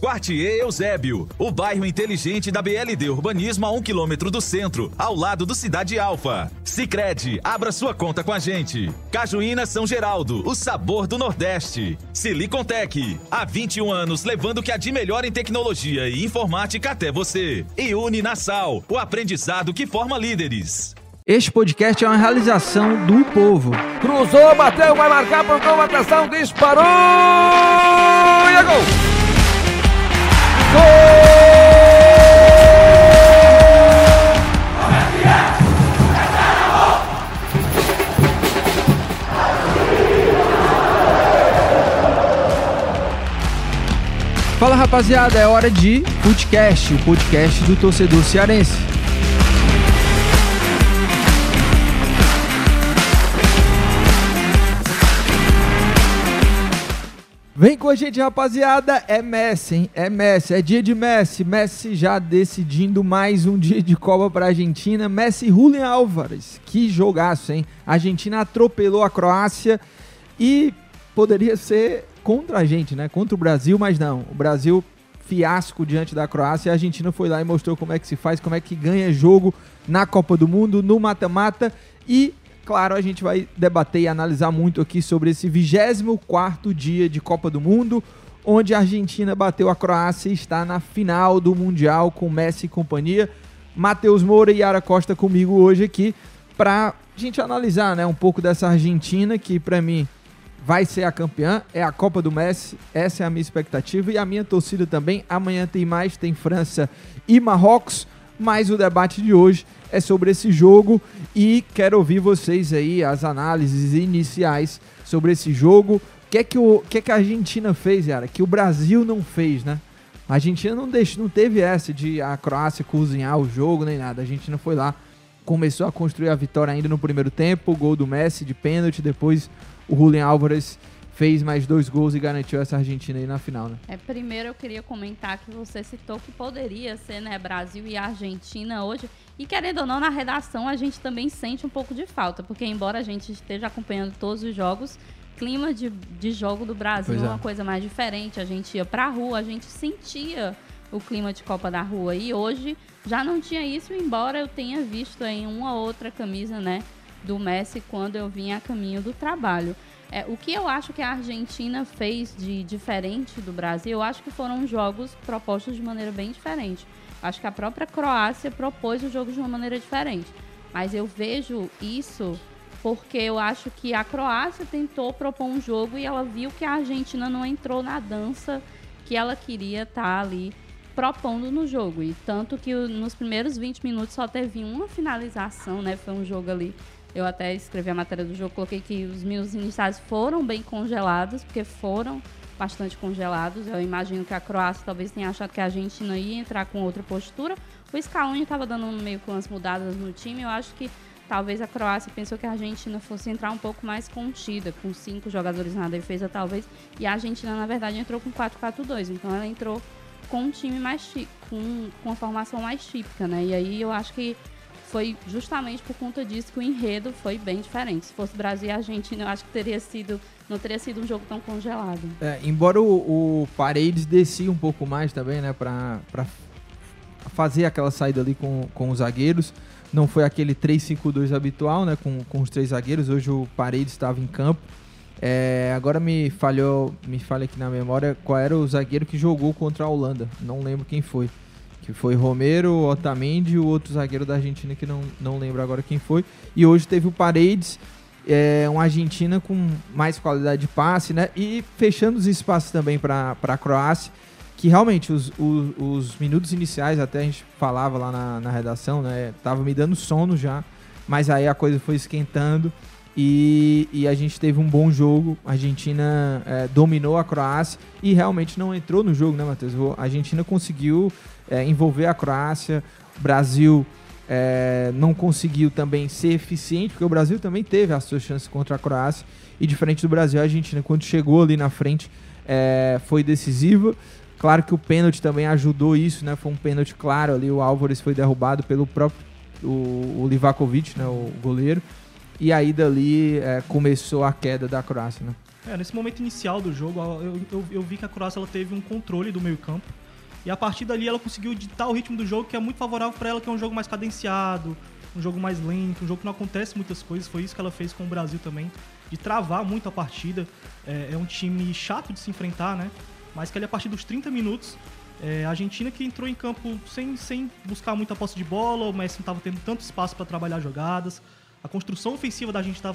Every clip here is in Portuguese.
Quartier Eusébio, o bairro inteligente da BLD Urbanismo a um quilômetro do centro, ao lado do Cidade Alfa. Sicredi, abra sua conta com a gente. Cajuína São Geraldo, o sabor do Nordeste. Silicontech, há 21 anos levando o que há de melhor em tecnologia e informática até você. E Uninasal, o aprendizado que forma líderes. Este podcast é uma realização do povo. Cruzou, bateu, vai marcar, pontou, atenção, disparou! E é gol! Fala rapaziada, é hora de podcast, o podcast do torcedor cearense. Vem com a gente, rapaziada. É Messi, hein? É Messi. É dia de Messi. Messi já decidindo mais um dia de Copa para Argentina. Messi e Julian Álvares. Que jogaço, hein? A Argentina atropelou a Croácia e poderia ser contra a gente, né? Contra o Brasil, mas não. O Brasil fiasco diante da Croácia. A Argentina foi lá e mostrou como é que se faz, como é que ganha jogo na Copa do Mundo, no mata-mata e Claro, a gente vai debater e analisar muito aqui sobre esse 24 dia de Copa do Mundo, onde a Argentina bateu a Croácia e está na final do Mundial com Messi e companhia. Matheus Moura e Yara Costa comigo hoje aqui para a gente analisar né, um pouco dessa Argentina que, para mim, vai ser a campeã. É a Copa do Messi, essa é a minha expectativa e a minha torcida também. Amanhã tem mais, tem França e Marrocos, mas o debate de hoje é sobre esse jogo e quero ouvir vocês aí, as análises iniciais sobre esse jogo. O que é que, o, que, é que a Argentina fez, Yara? Que o Brasil não fez, né? A Argentina não, deixou, não teve essa de a Croácia cozinhar o jogo nem nada. A Argentina foi lá, começou a construir a vitória ainda no primeiro tempo, gol do Messi de pênalti, depois o Julian Álvares fez mais dois gols e garantiu essa Argentina aí na final, né? É, primeiro eu queria comentar que você citou que poderia ser, né, Brasil e Argentina hoje. E querendo ou não, na redação a gente também sente um pouco de falta, porque embora a gente esteja acompanhando todos os jogos, clima de, de jogo do Brasil é é. uma coisa mais diferente. A gente ia pra rua, a gente sentia o clima de Copa da Rua. E hoje já não tinha isso, embora eu tenha visto aí uma outra camisa, né, do Messi quando eu vinha a caminho do trabalho. É, o que eu acho que a Argentina fez de diferente do Brasil, eu acho que foram jogos propostos de maneira bem diferente. Acho que a própria Croácia propôs o jogo de uma maneira diferente. Mas eu vejo isso porque eu acho que a Croácia tentou propor um jogo e ela viu que a Argentina não entrou na dança que ela queria estar ali propondo no jogo. E tanto que nos primeiros 20 minutos só teve uma finalização, né? Foi um jogo ali. Eu até escrevi a matéria do jogo, coloquei que os minutos iniciais foram bem congelados, porque foram bastante congelados. Eu imagino que a Croácia talvez tenha achado que a Argentina ia entrar com outra postura. O Scaloni estava dando meio com as mudadas no time. Eu acho que talvez a Croácia pensou que a Argentina fosse entrar um pouco mais contida, com cinco jogadores na defesa, talvez. E a Argentina, na verdade, entrou com 4-4-2. Então ela entrou com um time mais com, com a formação mais típica, né? E aí eu acho que foi justamente por conta disso que o enredo foi bem diferente. Se fosse Brasil e Argentina, eu acho que teria sido não teria sido um jogo tão congelado. É, embora o, o Paredes descia um pouco mais também, né, pra, pra fazer aquela saída ali com, com os zagueiros. Não foi aquele 3-5-2 habitual, né, com, com os três zagueiros. Hoje o Paredes estava em campo. É, agora me falhou, me falha aqui na memória qual era o zagueiro que jogou contra a Holanda. Não lembro quem foi. Que foi Romero, Otamendi e o outro zagueiro da Argentina que não, não lembro agora quem foi. E hoje teve o Paredes, é, uma Argentina com mais qualidade de passe, né? E fechando os espaços também para a Croácia, que realmente os, os, os minutos iniciais, até a gente falava lá na, na redação, né? Tava me dando sono já, mas aí a coisa foi esquentando e, e a gente teve um bom jogo. A Argentina é, dominou a Croácia e realmente não entrou no jogo, né, Matheus? A Argentina conseguiu é, envolver a Croácia, o Brasil é, não conseguiu também ser eficiente, porque o Brasil também teve as suas chances contra a Croácia. E diferente do Brasil, a Argentina, quando chegou ali na frente, é, foi decisiva. Claro que o pênalti também ajudou isso, né? Foi um pênalti claro ali. O Álvares foi derrubado pelo próprio o, o Livakovic, né? O goleiro. E aí dali é, começou a queda da Croácia, né? É, nesse momento inicial do jogo, eu, eu, eu vi que a Croácia ela teve um controle do meio campo. E a partir dali ela conseguiu ditar o ritmo do jogo, que é muito favorável para ela, que é um jogo mais cadenciado, um jogo mais lento, um jogo que não acontece muitas coisas. Foi isso que ela fez com o Brasil também, de travar muito a partida. É, é um time chato de se enfrentar, né? Mas que ali a partir dos 30 minutos, é, a Argentina que entrou em campo sem, sem buscar muita posse de bola, o Messi não estava tendo tanto espaço para trabalhar jogadas. A construção ofensiva da Argentina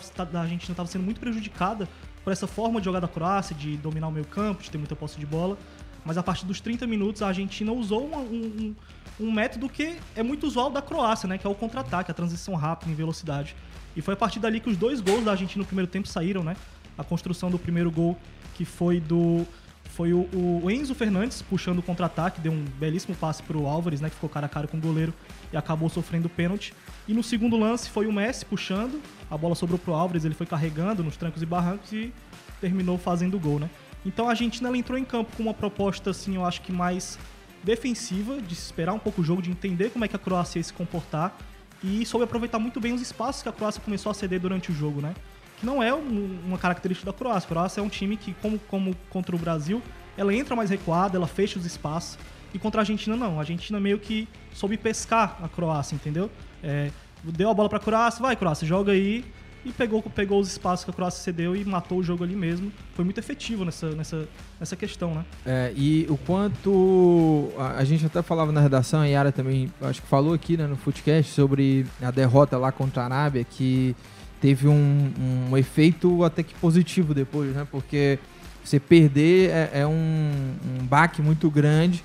estava sendo muito prejudicada por essa forma de jogar da Croácia, de dominar o meio campo, de ter muita posse de bola. Mas a partir dos 30 minutos, a Argentina usou um, um- um método que é muito usual da Croácia, né? Que é o contra-ataque, a transição rápida em velocidade. E foi a partir dali que os dois gols da Argentina no primeiro tempo saíram, né? A construção do primeiro gol, que foi do. Foi o, o Enzo Fernandes puxando o contra-ataque, deu um belíssimo passe pro Álvares, né? Que ficou cara a cara com o goleiro e acabou sofrendo pênalti. E no segundo lance foi o Messi puxando, a bola sobrou pro Álvares, ele foi carregando nos trancos e barrancos e terminou fazendo o gol, né? Então a Argentina ela entrou em campo com uma proposta, assim, eu acho que mais defensiva, de esperar um pouco o jogo, de entender como é que a Croácia ia se comportar e soube aproveitar muito bem os espaços que a Croácia começou a ceder durante o jogo, né? Que não é um- uma característica da Croácia. A Croácia é um time que, como, como contra o Brasil, ela entra mais recuada, ela fecha os espaços. E contra a Argentina, não. A Argentina meio que soube pescar a Croácia, entendeu? É, deu a bola pra Croácia, vai Croácia, joga aí. E pegou, pegou os espaços que a Croácia cedeu e matou o jogo ali mesmo. Foi muito efetivo nessa, nessa, nessa questão, né? É, e o quanto a, a gente até falava na redação, a Yara também acho que falou aqui né, no Footcast sobre a derrota lá contra a Arábia, que teve um, um efeito até que positivo depois, né? Porque você perder é, é um, um baque muito grande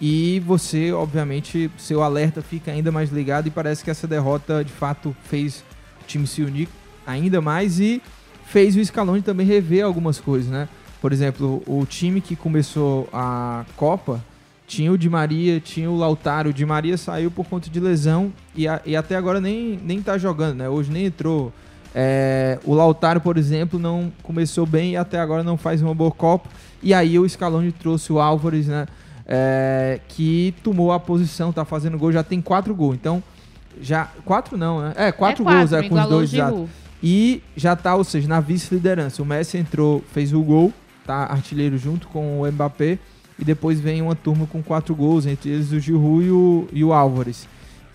e você, obviamente, seu alerta fica ainda mais ligado e parece que essa derrota de fato fez o time se unir ainda mais e fez o Scaloni também rever algumas coisas, né? Por exemplo, o time que começou a Copa tinha o Di Maria, tinha o Lautaro. O Di Maria saiu por conta de lesão e, a- e até agora nem, nem tá jogando, né? Hoje nem entrou. É, o Lautaro, por exemplo, não começou bem e até agora não faz uma boa Copa. E aí o Scaloni trouxe o Álvares, né? É, que tomou a posição, tá fazendo gol, já tem quatro gols. Então, já. Quatro não, né? É, quatro, quatro, gols, é, com os dois exato. E já tá, ou seja, na vice-liderança. O Messi entrou, fez o gol, tá artilheiro junto com o Mbappé. E depois vem uma turma com quatro gols, entre eles o Giroud e o, e o Álvares.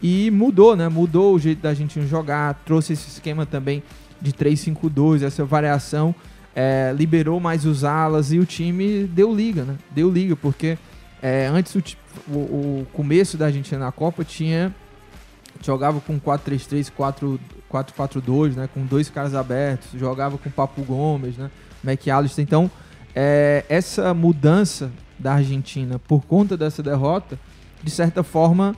E mudou, né? Mudou o jeito da Argentina jogar, trouxe esse esquema também de 3-5-2, essa variação, é, liberou mais os alas e o time deu liga, né? Deu liga, porque é, antes o, o- o começo da Argentina na Copa tinha jogava com 4-3-3, 4-4-2, né? Com dois caras abertos, jogava com Papo Gomes, né? McAllister. Então, é, essa mudança da Argentina por conta dessa derrota, de certa forma,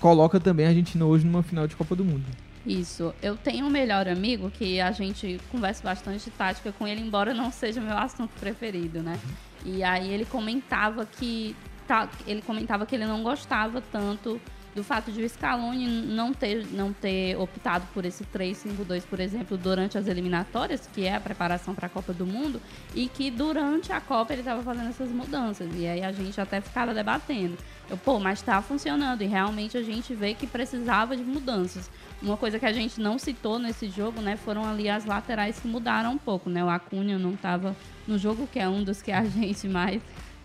coloca também a Argentina hoje numa final de Copa do Mundo. Isso. Eu tenho um melhor amigo que a gente conversa bastante de tática com ele, embora não seja meu assunto preferido, né? E aí ele comentava que tá, ele comentava que ele não gostava tanto do fato de o Scaloni não ter, não ter optado por esse 3-5-2, por exemplo, durante as eliminatórias, que é a preparação para a Copa do Mundo, e que durante a Copa ele estava fazendo essas mudanças. E aí a gente até ficava debatendo. Eu, pô, mas está funcionando. E realmente a gente vê que precisava de mudanças. Uma coisa que a gente não citou nesse jogo, né, foram ali as laterais que mudaram um pouco, né? O Acunha não estava no jogo, que é um dos que a gente mais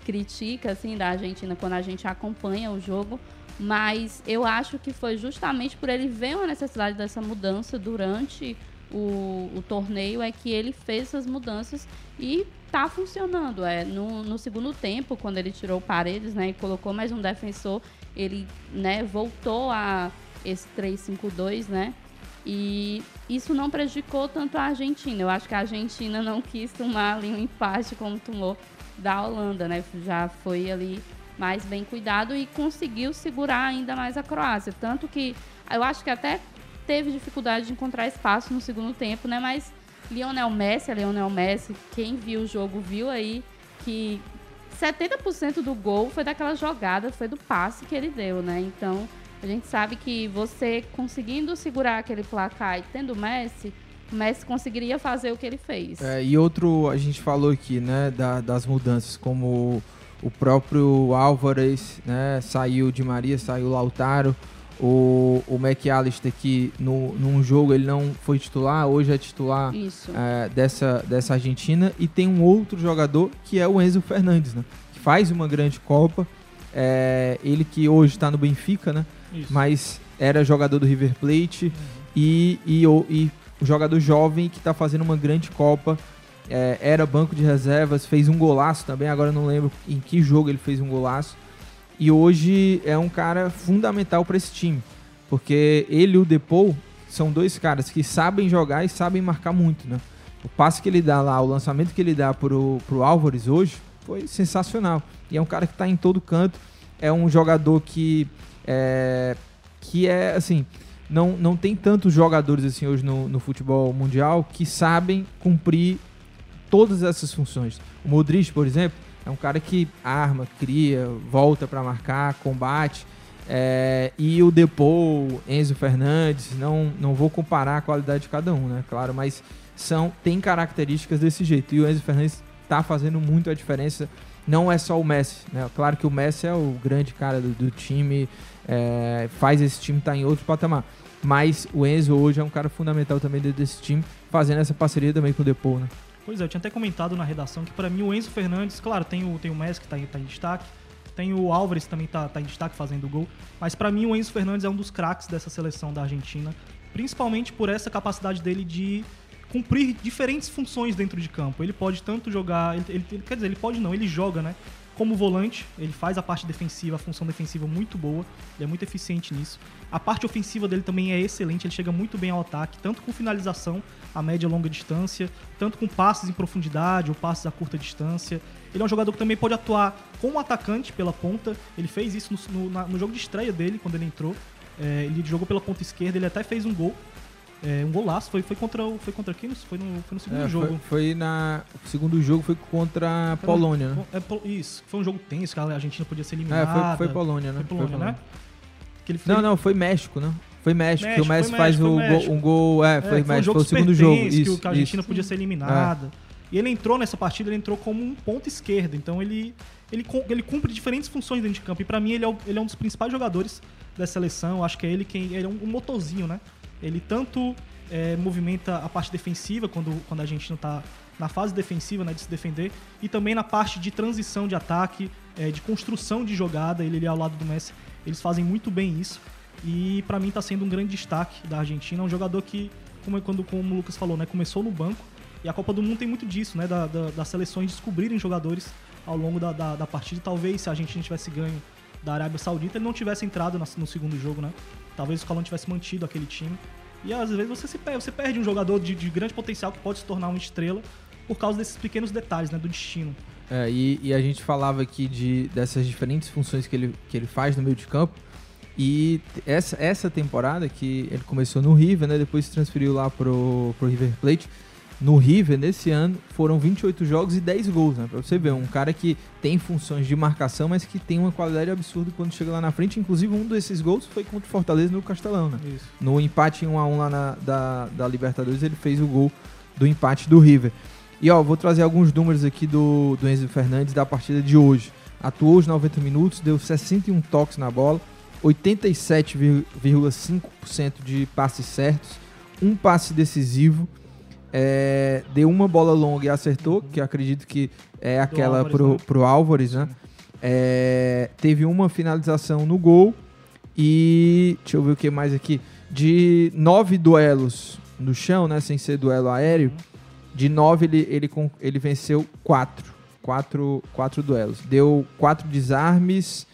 critica, assim, da Argentina quando a gente acompanha o jogo. Mas eu acho que foi justamente por ele ver uma necessidade dessa mudança durante o, o torneio é que ele fez essas mudanças e tá funcionando. É, no, no segundo tempo, quando ele tirou Paredes, né, e colocou mais um defensor, ele, né, voltou a esse 3-5-2, né? E isso não prejudicou tanto a Argentina. Eu acho que a Argentina não quis tomar ali um empate como tomou da Holanda, né? Já foi ali mais bem cuidado e conseguiu segurar ainda mais a Croácia. Tanto que eu acho que até teve dificuldade de encontrar espaço no segundo tempo, né? Mas Lionel Messi, a Lionel Messi, quem viu o jogo viu aí que 70% do gol foi daquela jogada, foi do passe que ele deu, né? Então, a gente sabe que você conseguindo segurar aquele placar e tendo Messi, Messi conseguiria fazer o que ele fez. É, e outro, a gente falou aqui, né, da- das mudanças, como o próprio Álvares, né, saiu de Maria, saiu o Lautaro, o, o McAllister que no, num jogo ele não foi titular, hoje é titular é, dessa, dessa Argentina, e tem um outro jogador que é o Enzo Fernandes, né, que faz uma grande Copa, é, ele que hoje está no Benfica, né, Isso. mas era jogador do River Plate e, e, o- e o jogador jovem que está fazendo uma grande Copa. É, era banco de reservas, fez um golaço também, agora não lembro em que jogo ele fez um golaço. E hoje é um cara fundamental para esse time, porque ele e o Depou são dois caras que sabem jogar e sabem marcar muito, né? O passe que ele dá lá, o lançamento que ele dá pro, pro Álvares hoje foi sensacional. E é um cara que tá em todo canto, é um jogador que é, que é assim, não, não tem tantos jogadores assim hoje no, no futebol mundial que sabem cumprir todas essas funções. O Modric, por exemplo, é um cara que arma, cria, volta para marcar, combate. É, e o Depou, Enzo Fernandes, não, não vou comparar a qualidade de cada um, né? Claro, mas são tem características desse jeito. E o Enzo Fernandes tá fazendo muito a diferença. Não é só o Messi, né? Claro que o Messi é o grande cara do, do time, é, faz esse time estar em outro patamar. Mas o Enzo hoje é um cara fundamental também dentro desse time, fazendo essa parceria também com o Depou, né? Pois é, eu tinha até comentado na redação que pra mim o Enzo Fernandes, claro, tem o, tem o Messi que tá, em- tá em destaque, tem o Álvares também tá, tá em destaque fazendo gol, mas pra mim o Enzo Fernandes é um dos craques dessa seleção da Argentina, principalmente por essa capacidade dele de cumprir diferentes funções dentro de campo. Ele pode tanto jogar, ele, ele- quer dizer, ele pode não, ele joga, né? Como volante, ele faz a parte defensiva, a função defensiva muito boa, ele é muito eficiente nisso. A parte ofensiva dele também é excelente, ele chega muito bem ao ataque, tanto com finalização a média e longa distância, tanto com passes em profundidade ou passes a curta distância. Ele é um jogador que também pode atuar como atacante pela ponta, ele fez isso no, no- na- no jogo de estreia dele, quando ele entrou. É, ele jogou pela ponta esquerda, ele até fez um gol. É, um golaço. Foi, foi, contra, o- foi contra quem? Foi no, foi no segundo É, jogo. Foi, foi na. O segundo jogo foi contra a Polônia, né? É, isso, foi um jogo tenso, que a Argentina podia ser É, eliminada. foi, foi Polônia, né? Foi Polônia, Foi né? Que ele Não, não, foi México, né? Foi México, que o México, Messi foi faz México, o foi gol, México. um gol. É, É, foi foi um México, jogo foi o segundo jogo. Isso, que a Argentina isso. podia ser eliminada. E ele entrou nessa partida, ele entrou como um ponto esquerdo. Então ele, ele, ele cumpre diferentes funções dentro de campo. E pra mim ele é, o- ele é um dos principais jogadores da seleção. Acho que é ele quem. Ele é um, um motorzinho, né? Ele tanto é, movimenta a parte defensiva quando, quando a Argentina tá na fase defensiva, né, de se defender, e também na parte de transição de ataque, é, de construção de jogada, ele ali ao lado do Messi, eles fazem muito bem isso. E pra mim tá sendo um grande destaque da Argentina, um jogador que, como, é quando, como o Lucas falou, né, começou no banco, e a Copa do Mundo tem muito disso, né, da, da- das seleções descobrirem jogadores ao longo da, da, da partida. Talvez se a Argentina tivesse ganho da Arábia Saudita, ele não tivesse entrado no segundo jogo, né? Talvez o Scaloni tivesse mantido aquele time. E às vezes você, se perde, você perde um jogador de, de grande potencial que pode se tornar uma estrela por causa desses pequenos detalhes, né, do destino. É, e, e a gente falava aqui de, dessas diferentes funções que ele, que ele faz no meio de campo. E essa, essa temporada que ele começou no River, né? Depois se transferiu lá pro, pro River Plate. No River, nesse ano, foram 28 jogos e 10 gols, né? Pra você ver, um cara que tem funções de marcação, mas que tem uma qualidade absurda quando chega lá na frente. Inclusive, um desses gols foi contra o Fortaleza no Castelão, né? Isso. No empate em 1x1 lá na, da, da Libertadores, ele fez o gol do empate do River. E ó, vou trazer alguns números aqui do, do Enzo Fernandes da partida de hoje. Atuou os 90 minutos, deu 61 toques na bola, 87,5% de passes certos, um passe decisivo, é, deu uma bola longa e acertou, que eu acredito que é aquela Álvares, pro, né? pro Álvares, né? É, teve uma finalização no gol e deixa eu ver o que mais aqui. De nove duelos no chão, né? Sem ser duelo aéreo, de nove ele, ele, ele venceu quatro. Quatro, quatro duelos. Deu quatro desarmes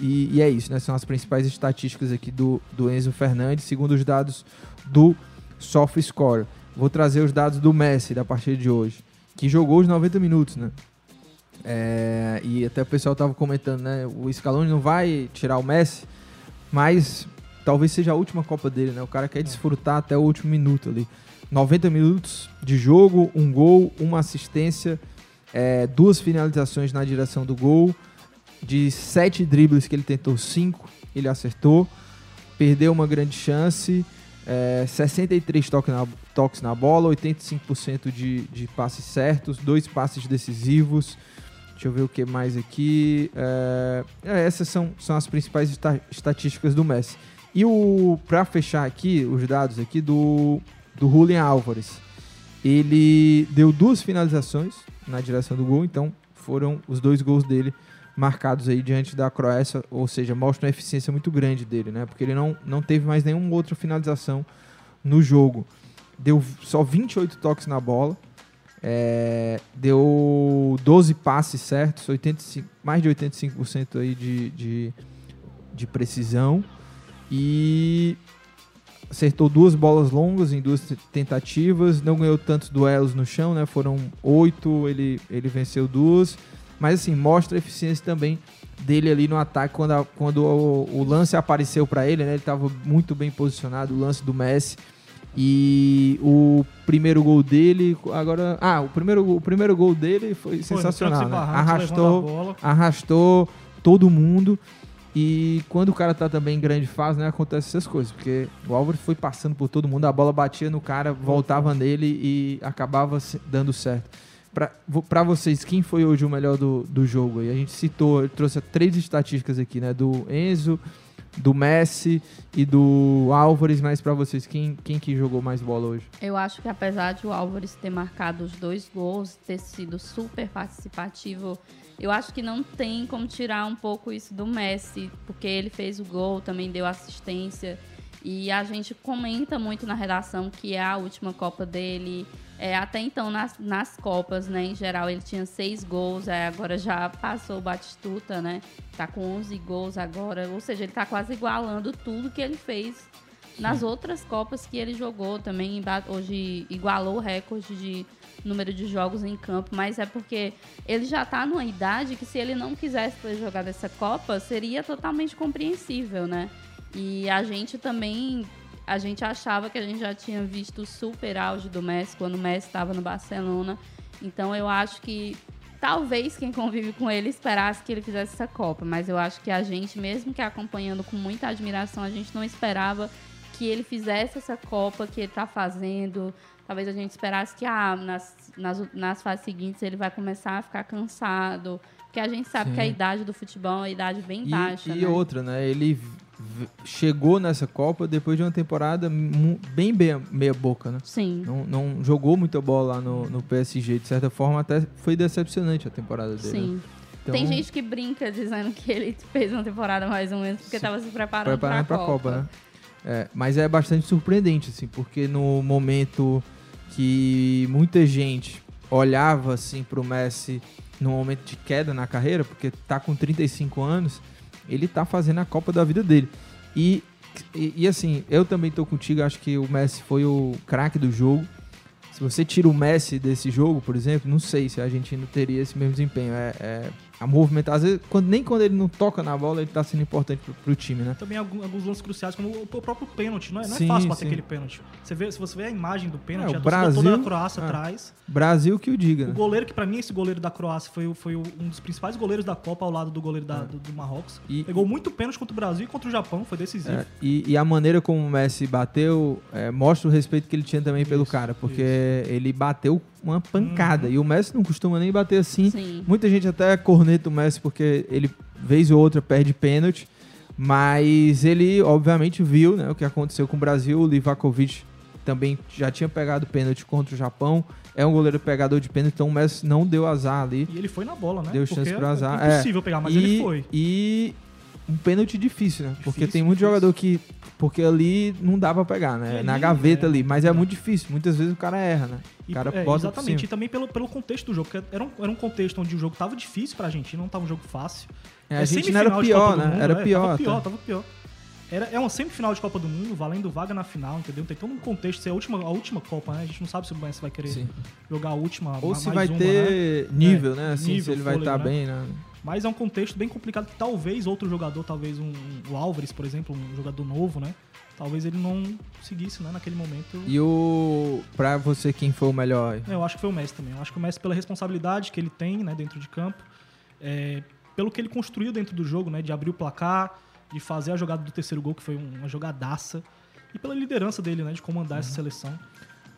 e, e é isso, né? São as principais estatísticas aqui do, do Enzo Fernandes, segundo os dados do SofaScore. Vou trazer os dados do Messi da partida de hoje, que jogou os 90 minutos, né? É, e até o pessoal tava comentando, né? O Scaloni não vai tirar o Messi, mas talvez seja a última Copa dele, né? O cara quer desfrutar até o último minuto ali. 90 minutos de jogo, um gol, uma assistência, é, duas finalizações na direção do gol. De sete dribles que ele tentou, cinco ele acertou. Perdeu uma grande chance. É, 63 toques na, toques na bola, 85% de, de passes certos, dois passes decisivos. Deixa eu ver o que mais aqui. É, é, essas são, são as principais esta- estatísticas do Messi. E o para fechar aqui os dados aqui do do Julian Álvares. Ele deu duas finalizações na direção do gol, então foram os dois gols dele marcados aí diante da Croácia, ou seja, mostra uma eficiência muito grande dele, né? Porque ele não, não teve mais nenhuma outra finalização no jogo. Deu só 28 toques na bola, é, deu 12 passes certos, 85, mais de 85% aí de, de, de precisão e acertou duas bolas longas em duas tentativas, não ganhou tantos duelos no chão, né? Foram oito, ele, ele venceu duas, mas assim, mostra a eficiência também dele ali no ataque quando, a- quando o, o lance apareceu para ele, né? Ele estava muito bem posicionado, o lance do Messi. E o primeiro gol dele, agora. Ah, o primeiro, o primeiro gol dele foi sensacional. né? Arrastou, arrastou todo mundo. E quando o cara tá também em grande fase, né, acontece essas coisas. Porque o Álvares foi passando por todo mundo, a bola batia no cara, voltava nele e acabava dando certo. Pra vocês, quem foi hoje o melhor do, do jogo? aí? a gente citou, trouxe três estatísticas aqui, né? Do Enzo, do Messi e do Álvares, mas pra vocês, quem, quem que jogou mais bola hoje? Eu acho que apesar de o Álvares ter marcado os dois gols, ter sido super participativo, eu acho que não tem como tirar um pouco isso do Messi, porque ele fez o gol, também deu assistência. E a gente comenta muito na redação que é a última Copa dele. É, até então, nas, nas Copas, né, em geral, ele tinha seis gols, é, agora já passou o Batistuta, né? Tá com 11 gols agora. Ou seja, ele tá quase igualando tudo que ele fez nas outras Copas que ele jogou também, hoje igualou o recorde de número de jogos em campo, mas é porque ele já tá numa idade que se ele não quisesse ter jogado essa Copa, seria totalmente compreensível, né? E a gente também a gente achava que a gente já tinha visto o super auge do Messi quando o Messi estava no Barcelona. Então eu acho que talvez quem convive com ele esperasse que ele fizesse essa Copa, mas eu acho que a gente, mesmo que acompanhando com muita admiração, a gente não esperava que ele fizesse essa Copa que ele está fazendo. Talvez a gente esperasse que ah, nas, nas, nas fases seguintes ele vai começar a ficar cansado. Porque a gente sabe Sim. que a idade do futebol é uma idade bem E, baixa. e né? outra, né? Ele chegou nessa Copa depois de uma temporada bem bem- meia boca, né? Sim. Não, não jogou muita bola lá no, no PSG. De certa forma, até foi decepcionante a temporada dele. Sim. né? Então, Tem gente que brinca dizendo que ele fez uma temporada mais ou menos porque estava se preparando, para a Copa, né? É, mas é bastante surpreendente, assim, porque no momento que muita gente olhava, assim, pro Messi no momento de queda na carreira, porque tá com 35 anos, ele tá fazendo a Copa da vida dele. E, e, e, assim, eu também tô contigo, acho que o Messi foi o craque do jogo. Se você tira o Messi desse jogo, por exemplo, não sei se a Argentina teria esse mesmo desempenho. É, é a movimentação, às vezes, quando, nem quando ele não toca na bola, ele tá sendo importante pro, pro time, né? Também alguns, alguns lances cruciais, como o, o próprio pênalti. Não é, não é Sim, fácil bater sim. aquele pênalti. Você vê, se você vê a imagem do pênalti, É, a Brasil, toda da Croácia é. atrás. Brasil que o diga, O né? goleiro, que pra mim esse goleiro da Croácia foi, foi um dos principais goleiros da Copa ao lado do goleiro da- do, do Marrocos. É. E- Pegou muito pênalti contra o Brasil e contra o Japão, foi decisivo. É, e, e a maneira como o Messi bateu é, mostra o respeito que ele tinha também pelo cara, porque ele bateu uma pancada. Uhum. E o Messi não costuma nem bater assim. Sim. Muita gente até corneta o Messi porque ele, vez ou outra, perde pênalti. Mas ele, obviamente, viu né, o que aconteceu com o Brasil. O Livakovic também já tinha pegado pênalti contra o Japão. É um goleiro pegador de pênalti, então o Messi não deu azar ali. E ele foi na bola, né? Deu Porque chance pro é azar. impossível É. pegar, mas E- ele foi. E um pênalti difícil, né? porque Difícil, tem muito difícil. jogador que. Porque ali não dá pra pegar, né? E Na ali, gaveta é, ali. Mas é muito difícil. Muitas vezes o cara erra, né? O E, cara é, bota por exatamente, e também pelo, pelo contexto do jogo, porque era um, era um contexto onde o jogo tava difícil pra Argentina, não tava um jogo fácil. É, a Argentina era semifinal de pior, né? Mundo, Era é, pior Tava pior, tava pior. Era, é uma semifinal de Copa do Mundo, valendo vaga na final, entendeu? Tem todo um contexto, se é a última, a última Copa, né? A gente não sabe se o Messi vai querer Sim. jogar a última, Ou se vai uma, ter né? nível, É, né? Assim, se nível, ele vai estar né? bem, né? Mas é um contexto bem complicado que talvez outro jogador, talvez um, o Álvares, por exemplo, um jogador novo, né? Talvez ele não seguisse, né, naquele momento. E o. Pra você, quem foi o melhor? Eu acho que foi o Messi também. Eu acho que o Messi, pela responsabilidade que ele tem né, dentro de campo, é, pelo que ele construiu dentro do jogo, né, de abrir o placar, de fazer a jogada do terceiro gol, que foi um- uma jogadaça, e pela liderança dele, né, de comandar essa seleção.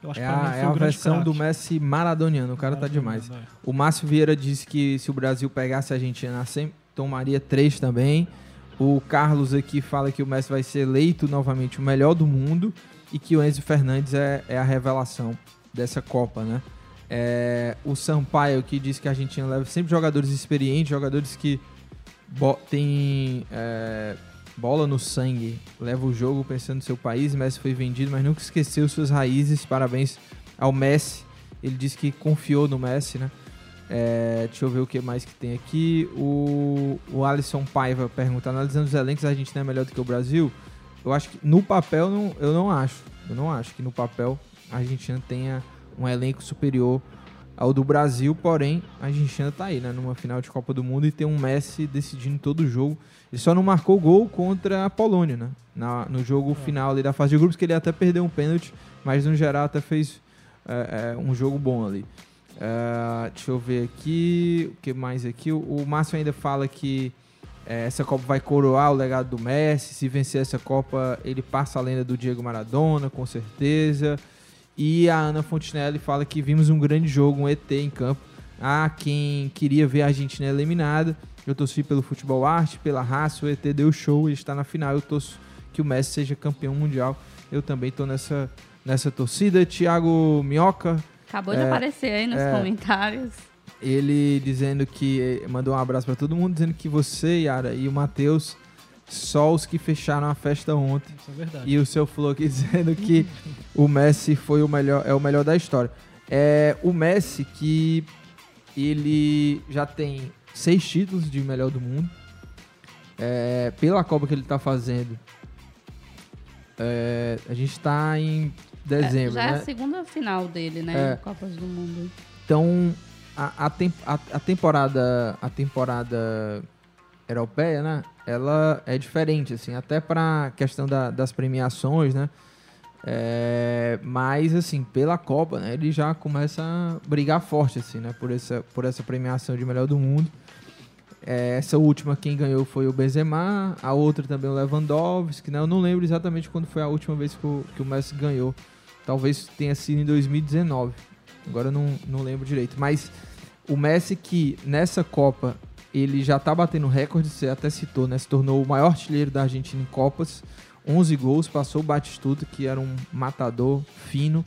Eu acho É que a, é a versão craque. do Messi maradoniano. O cara tá Maradoniano, demais. é. O Márcio Vieira disse que se o Brasil pegasse a Argentina tomaria três também. O Carlos aqui fala que o Messi vai ser eleito novamente o melhor do mundo e que o Enzo Fernandes é, é a revelação dessa Copa, né? É, o Sampaio que diz que a Argentina leva sempre jogadores experientes, jogadores que têm é, bola no sangue, leva o jogo pensando no seu país. Messi foi vendido, mas nunca esqueceu suas raízes. Parabéns ao Messi. Ele disse que confiou no Messi, né? É, deixa eu ver o que mais que tem aqui. O, o Alisson Paiva pergunta: analisando os elencos, a Argentina é melhor do que o Brasil? Eu acho que no papel não, eu não acho. Eu não acho que no papel a Argentina tenha um elenco superior ao do Brasil, porém a Argentina tá aí, né? Numa final de Copa do Mundo e tem um Messi decidindo todo o jogo. Ele só não marcou gol contra a Polônia, né? Na, no jogo final ali da fase de grupos, que ele até perdeu um pênalti, mas no geral até fez é, é, um jogo bom ali. É, deixa eu ver aqui, o que mais aqui? O, o Márcio ainda fala que é, essa Copa vai coroar o legado do Messi. Se vencer essa Copa, ele passa a lenda do Diego Maradona, com certeza. E a Ana Fontinelli fala que vimos um grande jogo, um ET em campo. Há quem queria ver a Argentina eliminada. Eu torci pelo futebol arte, pela raça. O ET deu show, ele está na final. Eu torço que o Messi seja campeão mundial. Eu também estou nessa, nessa torcida. Thiago Minhoca. Acabou de é, aparecer aí nos é, comentários. Ele dizendo que. Mandou um abraço para todo mundo, dizendo que você, Yara, e o Matheus, só os que fecharam a festa ontem. Isso é verdade. E o seu Flow aqui dizendo que o Messi foi o melhor, é o melhor da história. É o Messi que ele já tem seis títulos de melhor do mundo. É, pela Copa que ele tá fazendo. É, a gente tá em dezembro, É, já é né? a segunda final dele, né? É. Copas do Mundo. Então, a, a, tem- a- a temporada a temporada europeia, né? Ela é diferente, assim, até para questão da- das premiações, né? É, mas, assim, pela Copa, né, ele já começa a brigar forte, assim, né, por essa, por essa premiação de melhor do mundo. É, essa última, quem ganhou foi o Benzema, a outra também o Lewandowski, né, eu não lembro exatamente quando foi a última vez que o, que o Messi ganhou. Talvez tenha sido em 2019, agora eu não, não lembro direito. Mas o Messi que nessa Copa ele já tá batendo recorde, você até citou, né, se tornou o maior artilheiro da Argentina em Copas, 11 gols, passou o Batistuta, que era um matador fino.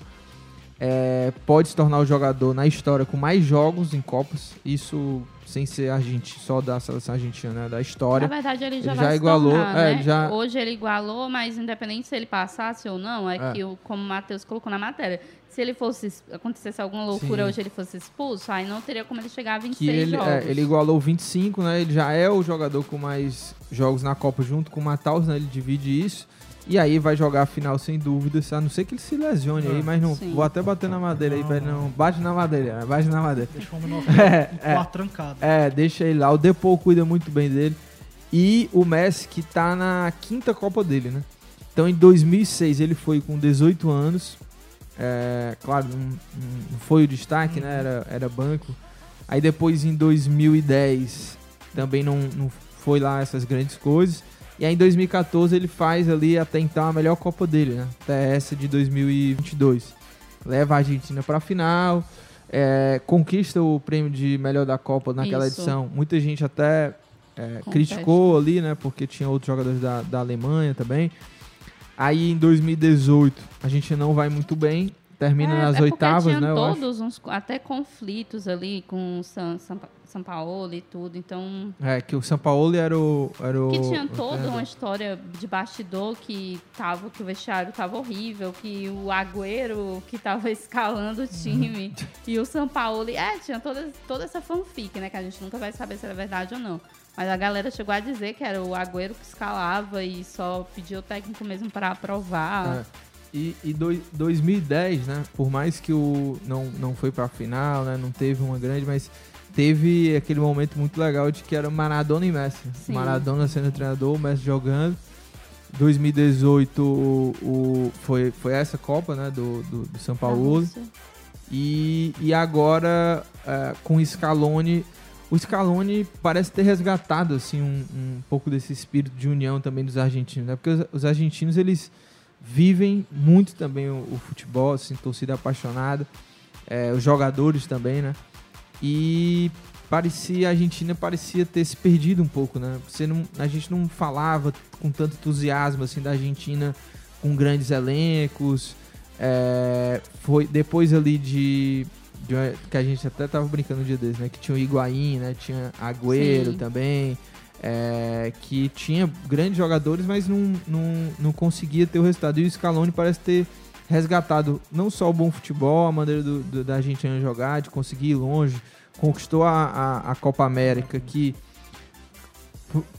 É, pode se tornar o jogador na história com mais jogos em Copas. Isso sem ser argentino, só da seleção argentina, né? Da história. Na verdade, ele já, ele já igualou. tornar, é, né? já, Hoje ele igualou, mas independente se ele passasse ou não, é, É. que, o- como o Matheus colocou na matéria, se ele fosse, acontecesse alguma loucura Sim. hoje ele fosse expulso, aí não teria como ele chegar a 26 que ele, jogos. é, ele igualou 25, né? Ele já é o jogador com mais jogos na Copa junto com o Matheus, né? Ele divide isso. E aí vai jogar a final sem dúvida, a não ser que ele se lesione aí, mas não. Sim. Vou até bater na madeira aí, velho. Não, bate na madeira, né? bate na madeira. Deixa o homem no, É, é. quarto trancado. É, deixa ele lá. O Depou cuida muito bem dele. E o Messi, que tá na quinta Copa dele, né? Então, em 2006, ele foi com 18 anos. É, claro, não, não foi o destaque, né? Era, era banco. Aí depois, em 2010, também não, não foi lá essas grandes coisas. E aí, em 2014, ele faz ali até então a melhor Copa dele, né? Até essa de 2022. Leva a Argentina pra final. é, conquista o prêmio de melhor da Copa naquela Isso. edição. Muita gente até é, criticou ali, né? Porque tinha outros jogadores da, da Alemanha também. Aí em 2018 a gente não vai muito bem. Termina É, nas é oitavas, né? todos uns, até conflitos ali com o San, São Paulo e tudo, então... É, que o São Paulo era o. Era o Que tinha toda uma história de bastidor que tava, que o vestiário tava horrível, que o Agüero que tava escalando o time e o São Paulo. É, tinha toda, toda essa fanfic, né? Que a gente nunca vai saber se era verdade ou não. Mas a galera chegou a dizer que era o Agüero que escalava e só pedia o técnico mesmo para aprovar. É. E, e doi- 2010, né? Por mais que o não, não foi pra final, né? Não teve uma grande, mas teve aquele momento muito legal de que era Maradona e Messi. Sim. Maradona sendo treinador, o Messi jogando. 2018 o, o- foi, foi essa Copa, né? Do, do, do São Paulo. E, e agora, é, com o Scaloni, o Scaloni parece ter resgatado assim, um, um pouco desse espírito de união também dos argentinos, né? Porque os, os argentinos, eles vivem muito também o, o futebol, assim, torcida apaixonada, é, os jogadores também, né? E parecia, a Argentina parecia ter se perdido um pouco, né? Você não, a gente não falava com tanto entusiasmo, assim, da Argentina com grandes elencos, é, foi depois ali de, de uma- que a gente até tava brincando um dia desses, né? Que tinha o Higuaín, né? Tinha Agüero Sim. também, é, que tinha grandes jogadores, mas não, não, não conseguia ter o resultado. E o Scaloni parece ter resgatado não só o bom futebol, a maneira do, do- da Argentina jogar, de conseguir ir longe, conquistou a, a, a Copa América, que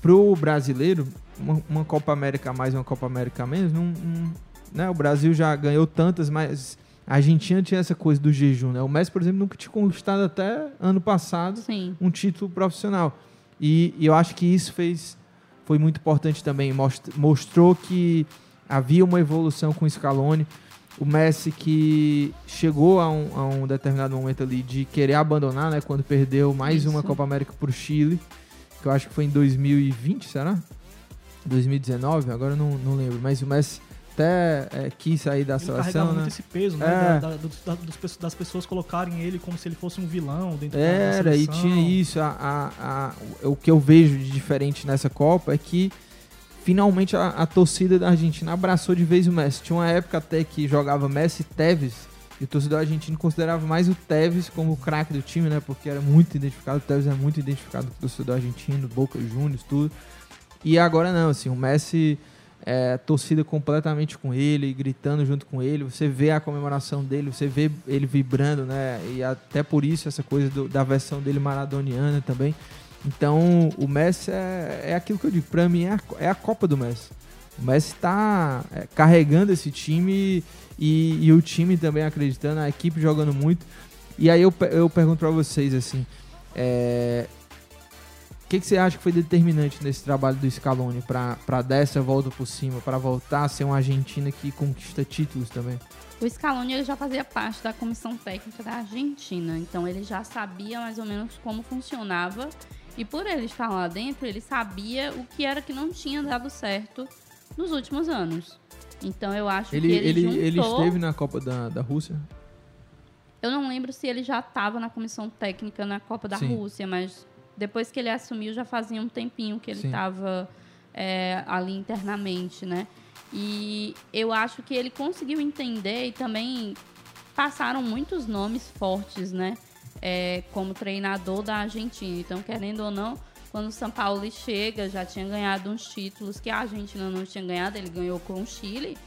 pro- brasileiro, uma, uma Copa América a mais e uma Copa América a menos, não, não- né? o Brasil já ganhou tantas, mas a Argentina tinha essa coisa do jejum. Né? O Messi, por exemplo, nunca tinha conquistado até ano passado Sim. um título profissional. E, e eu acho que isso fez foi muito importante também. Most- mostrou que havia uma evolução com o Scaloni. O Messi que chegou a um, a um determinado momento ali de querer abandonar, né? Quando perdeu mais uma Isso. Copa América para o Chile, que eu acho que foi em 2020, será? 2019? Agora eu não, não lembro. Mas o Messi até é, quis sair da Ele seleção, né? muito esse peso, né? É. Da- da- da- dos das pessoas colocarem ele como se ele fosse um vilão dentro da- da Era, e seleção. tinha isso. A, a- a- o que eu vejo de diferente nessa Copa é que finalmente a, a torcida da Argentina abraçou de vez o Messi. Tinha uma época até que jogava Messi e Tevez, e o torcedor argentino considerava mais o Tevez como o craque do time, né? Porque era muito identificado, o Tevez é muito identificado com o torcedor argentino, Boca Juniors, tudo. E agora não, assim, o Messi é, torcida completamente com ele, gritando junto com ele. Você vê a comemoração dele, você vê ele vibrando, né? E até por isso essa coisa do- da versão dele maradoniana também. Então, o Messi é, é aquilo que eu digo, pra mim é a, é a Copa do Messi. O Messi está é, carregando esse time e, e o time também acreditando, a equipe jogando muito. E aí eu, eu pergunto pra vocês assim, é, que, que você acha que foi determinante nesse trabalho do Scaloni para dar essa volta por cima, para voltar a ser uma Argentina que conquista títulos também? O Scaloni ele já fazia parte da comissão técnica da Argentina, então ele já sabia mais ou menos como funcionava e por ele estar lá dentro, ele sabia o que era que não tinha dado certo nos últimos anos. Então eu acho ele, que ele, ele, juntou... ele esteve na Copa da, da Rússia? Eu não lembro se ele já estava na comissão técnica na Copa da Sim. Rússia, mas depois que ele assumiu já fazia um tempinho que ele estava é, ali internamente, né? E eu acho que ele conseguiu entender e também passaram muitos nomes fortes, né? É, como treinador da Argentina. Então, querendo ou não, quando o São Paulo chega, já tinha ganhado uns títulos que a Argentina não tinha ganhado, ele ganhou com o Chile.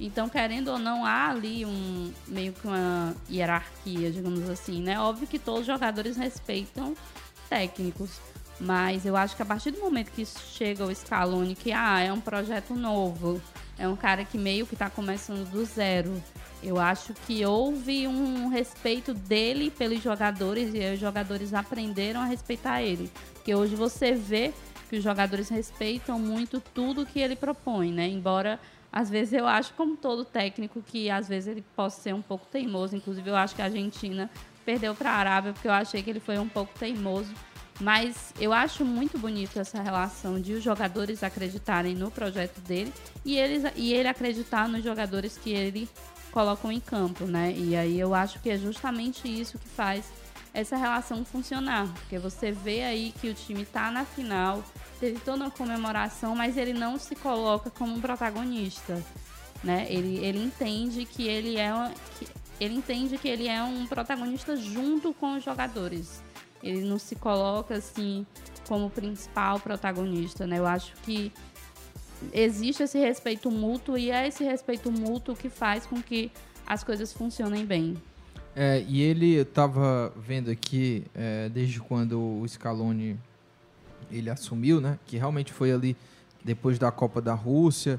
Então, querendo ou não, há ali um meio que uma hierarquia, digamos assim, né? Óbvio que todos os jogadores respeitam técnicos, mas eu acho que a partir do momento que chega o Scaloni, que ah, é um projeto novo, é um cara que meio que está começando do zero. Eu acho que houve um respeito dele pelos jogadores e os jogadores aprenderam a respeitar ele. Porque hoje você vê que os jogadores respeitam muito tudo que ele propõe, né? Embora às vezes eu acho, como todo técnico, que às vezes ele possa ser um pouco teimoso. Inclusive, eu acho que a Argentina perdeu para a Arábia porque eu achei que ele foi um pouco teimoso. Mas eu acho muito bonito essa relação de os jogadores acreditarem no projeto dele e, eles, e ele acreditar nos jogadores que ele colocam em campo, né? E aí eu acho que é justamente isso que faz essa relação funcionar. Porque você vê aí que o time tá na final, teve toda uma comemoração, mas ele não se coloca como um protagonista, né? Ele, ele entende que ele é que, ele entende que ele é um protagonista junto com os jogadores. Ele não se coloca assim como principal protagonista, né? Eu acho que existe esse respeito mútuo e é esse respeito mútuo que faz com que as coisas funcionem bem. É, e ele eu tava vendo aqui é, desde quando o Scaloni ele assumiu, né? Que realmente foi ali depois da Copa da Rússia,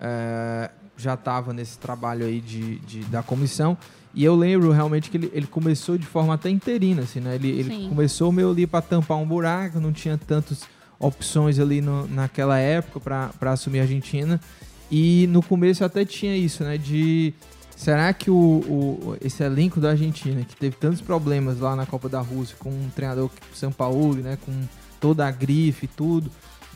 é, já estava nesse trabalho aí de, de- da comissão. E eu lembro realmente que ele, ele começou de forma até interina, assim, né? Ele, ele começou meio ali para tampar um buraco, não tinha tantas opções ali no- naquela época para assumir a Argentina. E no começo até tinha isso, né? De será que o, o- esse elenco da Argentina, que teve tantos problemas lá na Copa da Rússia, com um treinador que- São Paulo, né? Com toda a grife e tudo,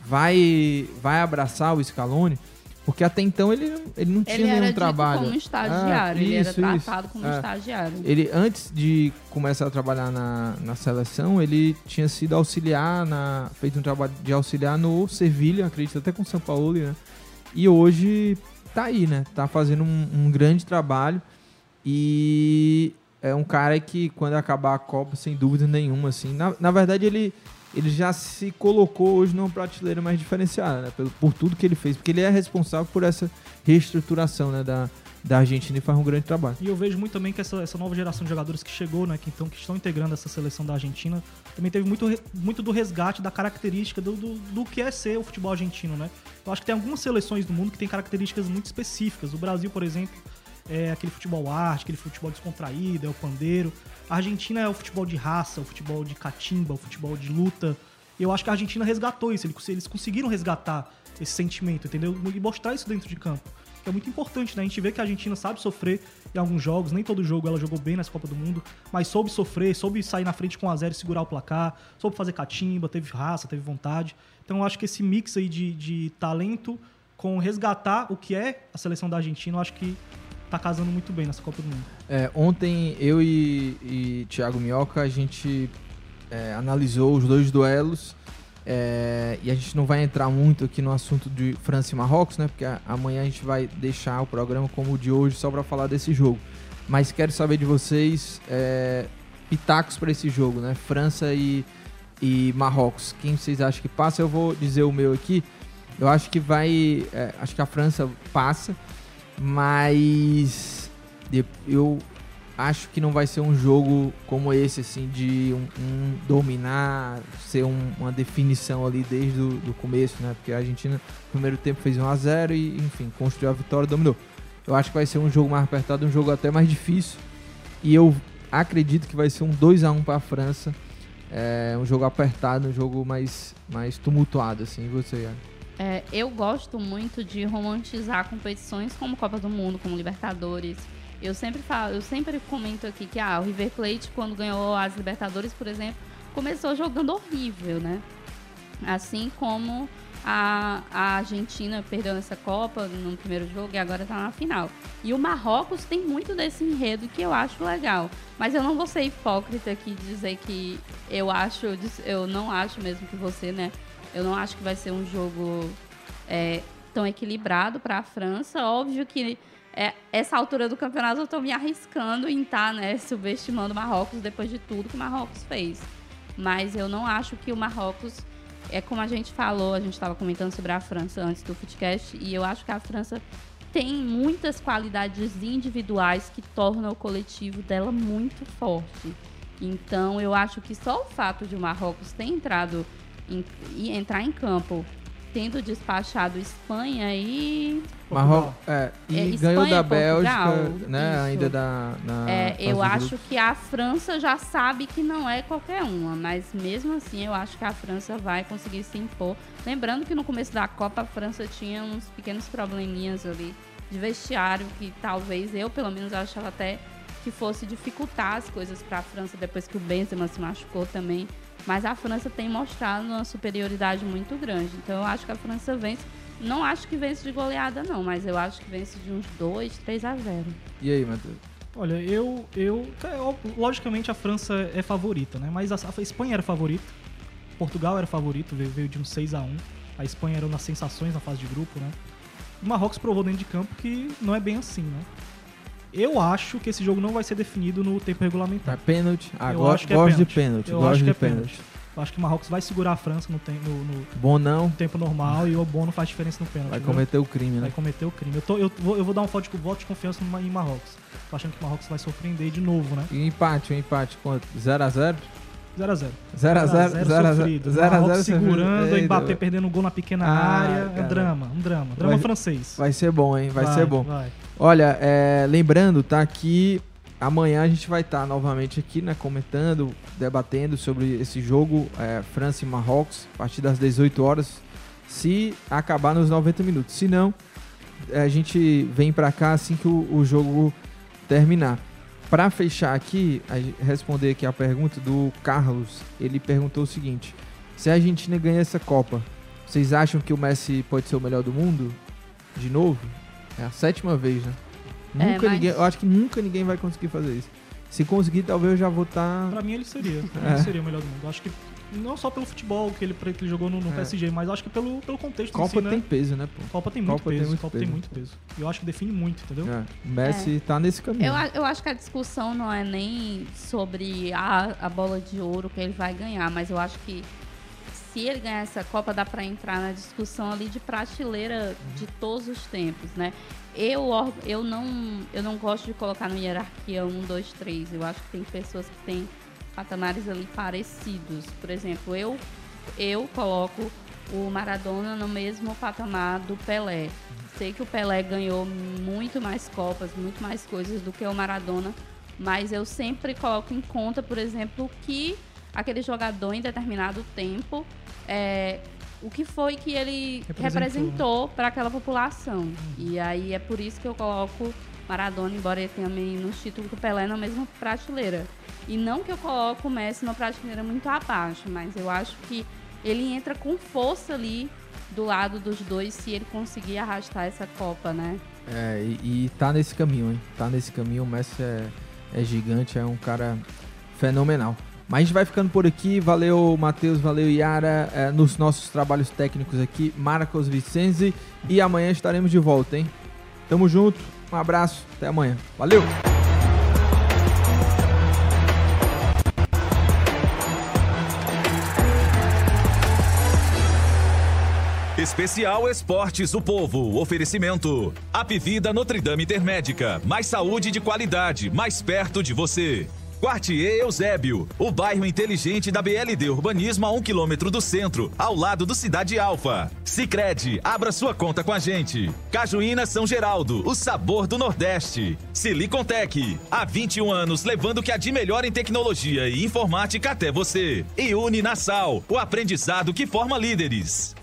vai, vai abraçar o Scaloni? Porque até então ele, não- ele não tinha Ele nenhum trabalho. como estagiário, Ah, ele era isso, isso. tratado como É. estagiário. Ele, antes de começar a trabalhar na, na seleção, ele tinha sido auxiliar, na, feito um trabalho de auxiliar no Sevilha, acredito até com o São Paulo, né? E hoje tá aí, né? Tá fazendo um, um grande trabalho e é um cara que quando acabar a Copa, sem dúvida nenhuma, assim, na, na verdade ele, ele já se colocou hoje numa prateleira mais diferenciada, né? Pelo, por tudo que ele fez, porque ele é responsável por essa reestruturação, né? Da, da Argentina e faz um grande trabalho. E eu vejo muito também que essa, essa nova geração de jogadores que chegou, né, que, então, que estão integrando essa seleção da Argentina, também teve muito, muito do resgate da característica do, do, do que é ser o futebol argentino, né? Eu acho que tem algumas seleções do mundo que têm características muito específicas. O Brasil, por exemplo, é aquele futebol arte, aquele futebol descontraído, é o pandeiro. A Argentina é o futebol de raça, o futebol de catimba, o futebol de luta. Eu acho que a Argentina resgatou isso, eles conseguiram resgatar esse sentimento, entendeu? E mostrar isso dentro de campo. Que é muito importante, né? A gente vê que a Argentina sabe sofrer em alguns jogos, nem todo jogo ela jogou bem nessa Copa do Mundo, mas soube sofrer, soube sair na frente com 1 a 0 e segurar o placar, soube fazer catimba, teve raça, teve vontade. Então eu acho que esse mix aí de, de talento com resgatar o que é a seleção da Argentina, eu acho que tá casando muito bem nessa Copa do Mundo. É, ontem eu e, e Thiago Minhoca a gente é, analisou os dois duelos é, e a gente não vai entrar muito aqui no assunto de França e Marrocos, né? Porque amanhã a gente vai deixar o programa como o de hoje só para falar desse jogo. Mas quero saber de vocês é, pitacos para esse jogo, né? França e, e Marrocos. Quem vocês acham que passa? Eu vou dizer o meu aqui. Eu acho que vai. é, acho que a França passa, mas eu acho que não vai ser um jogo como esse, assim, de um, um dominar, ser um- uma definição ali desde o começo, né? Porque a Argentina, no primeiro tempo, fez 1 a 0 e, enfim, construiu a vitória, dominou. Eu acho que vai ser um jogo mais apertado, um jogo até mais difícil. E eu acredito que vai ser um 2 a 1 para a França, é um jogo apertado, um jogo mais, mais tumultuado, assim, você, Yara? É, eu gosto muito de romantizar competições como Copa do Mundo, como Libertadores. Eu sempre falo, eu sempre comento aqui que ah, o River Plate, quando ganhou as Libertadores, por exemplo, começou jogando horrível, né? Assim como a, a Argentina perdeu nessa Copa no primeiro jogo e agora está na final. E o Marrocos tem muito desse enredo que eu acho legal. Mas eu não vou ser hipócrita aqui de dizer que eu acho, eu não acho mesmo que você, né? Eu não acho que vai ser um jogo é, tão equilibrado para a França. Óbvio que é, essa altura do campeonato eu estou me arriscando em estar tá, né, subestimando o Marrocos depois de tudo que o Marrocos fez. Mas eu não acho que o Marrocos é como a gente falou, a gente estava comentando sobre a França antes do Footcast, e eu acho que a França tem muitas qualidades individuais que tornam o coletivo dela muito forte. Então, eu acho que só o fato de o Marrocos ter entrado em, e entrar em campo tendo despachado Espanha e. Marrocos. É, e é, ganhou da Bélgica, né? Isso. Ainda da. Na é, eu acho que a França já sabe que não é qualquer uma, mas mesmo assim eu acho que a França vai conseguir se impor. Lembrando que no começo da Copa a França tinha uns pequenos probleminhas ali de vestiário que talvez eu, pelo menos, achava até que fosse dificultar as coisas para a França depois que o Benzema se machucou também. Mas a França tem mostrado uma superioridade muito grande. Então eu acho que a França vence. Não acho que vence de goleada, não, mas eu acho que vence de uns 2, 3 a 0. E aí, Matheus? Olha, eu, eu. Logicamente a França é favorita, né? Mas a, a Espanha era favorita. Portugal era favorito, veio, veio de um 6 a 1 A Espanha era nas sensações na fase de grupo, né? O Marrocos provou dentro de campo que não é bem assim, né? Eu acho que esse jogo não vai ser definido no tempo regulamentar. É pênalti? Ah, eu acho que é gosto pênalti. de pênalti. Eu gosto acho que é pênalti. pênalti. Eu acho que o Marrocos vai segurar a França no, tempo, no, no, Bom não. no tempo normal e o bom não faz diferença no pênalti. Vai cometer o crime, né? Vai cometer o crime. Eu, tô, eu, vou, eu vou dar um de, voto de confiança em Marrocos. Tô achando que o Marrocos vai surpreender de novo, né? E empate, um empate quanto? 0x0? 0x0. 0x0, 0x0. 0x0 segurando, o Mbappé perdendo um gol na pequena ah, área. Cara. É drama, um drama. Drama vai, francês. Vai ser bom, hein? Vai, vai ser bom. Vai. Olha, é, lembrando, tá aqui. Amanhã a gente vai estar tá novamente aqui, né? Comentando, debatendo sobre esse jogo é, França e Marrocos, a partir das 18 horas. Se acabar nos 90 minutos. Se não, a gente vem para cá assim que o, o jogo terminar. Para fechar aqui, responder aqui a pergunta do Carlos, ele perguntou o seguinte: se a Argentina ganha essa Copa, vocês acham que o Messi pode ser o melhor do mundo? De novo? É a sétima vez, né? É, nunca mas... ninguém, eu acho que nunca ninguém vai conseguir fazer isso. Se conseguir, talvez eu já vou estar. Tá... Pra mim, ele seria. É. Ele seria o melhor do mundo. Acho que não só pelo futebol que ele, que ele jogou no, no é. PSG, mas acho que pelo, pelo contexto Copa si, né? tem peso, né, pô? Copa tem muito Copa peso. Tem muito Copa peso. tem muito peso. E eu acho que define muito, entendeu? É. Messi é. tá nesse caminho. Eu, eu acho que a discussão não é nem sobre a, a bola de ouro que ele vai ganhar, mas eu acho que se ele ganhar essa Copa, dá para entrar na discussão ali de prateleira de todos os tempos, né? Eu, eu, não, eu não gosto de colocar no hierarquia 1, 2, 3. Eu acho que tem pessoas que têm patamares ali parecidos. Por exemplo, eu, eu coloco o Maradona no mesmo patamar do Pelé. Sei que o Pelé ganhou muito mais Copas, muito mais coisas do que o Maradona, mas eu sempre coloco em conta, por exemplo, que aquele jogador em determinado tempo é, o que foi que ele representou, representou para aquela população. Uhum. E aí é por isso que eu coloco Maradona, embora ele tenha menos título que o Pelé, na mesma prateleira. E não que eu coloco o Messi numa prateleira muito abaixo, mas eu acho que ele entra com força ali do lado dos dois se ele conseguir arrastar essa Copa, né? É, e, e tá nesse caminho, hein? Tá nesse caminho. O Messi é, é gigante, é um cara fenomenal. Mas a gente vai ficando por aqui. Valeu, Matheus, valeu, Yara, é, nos nossos trabalhos técnicos aqui, Marcos Vicenzi. E amanhã estaremos de volta, hein? Tamo junto, um abraço, até amanhã. Valeu! Especial Esportes do Povo. Oferecimento. Apivida Notre Dame Intermédica. Mais saúde de qualidade, mais perto de você. Quartier Eusébio, o bairro inteligente da BLD Urbanismo a um quilômetro do centro, ao lado do Cidade Alfa. Sicredi, abra sua conta com a gente. Cajuína São Geraldo, o sabor do Nordeste. Silicontec, há 21 anos levando o que há de melhor em tecnologia e informática até você. E Uninasal, o aprendizado que forma líderes.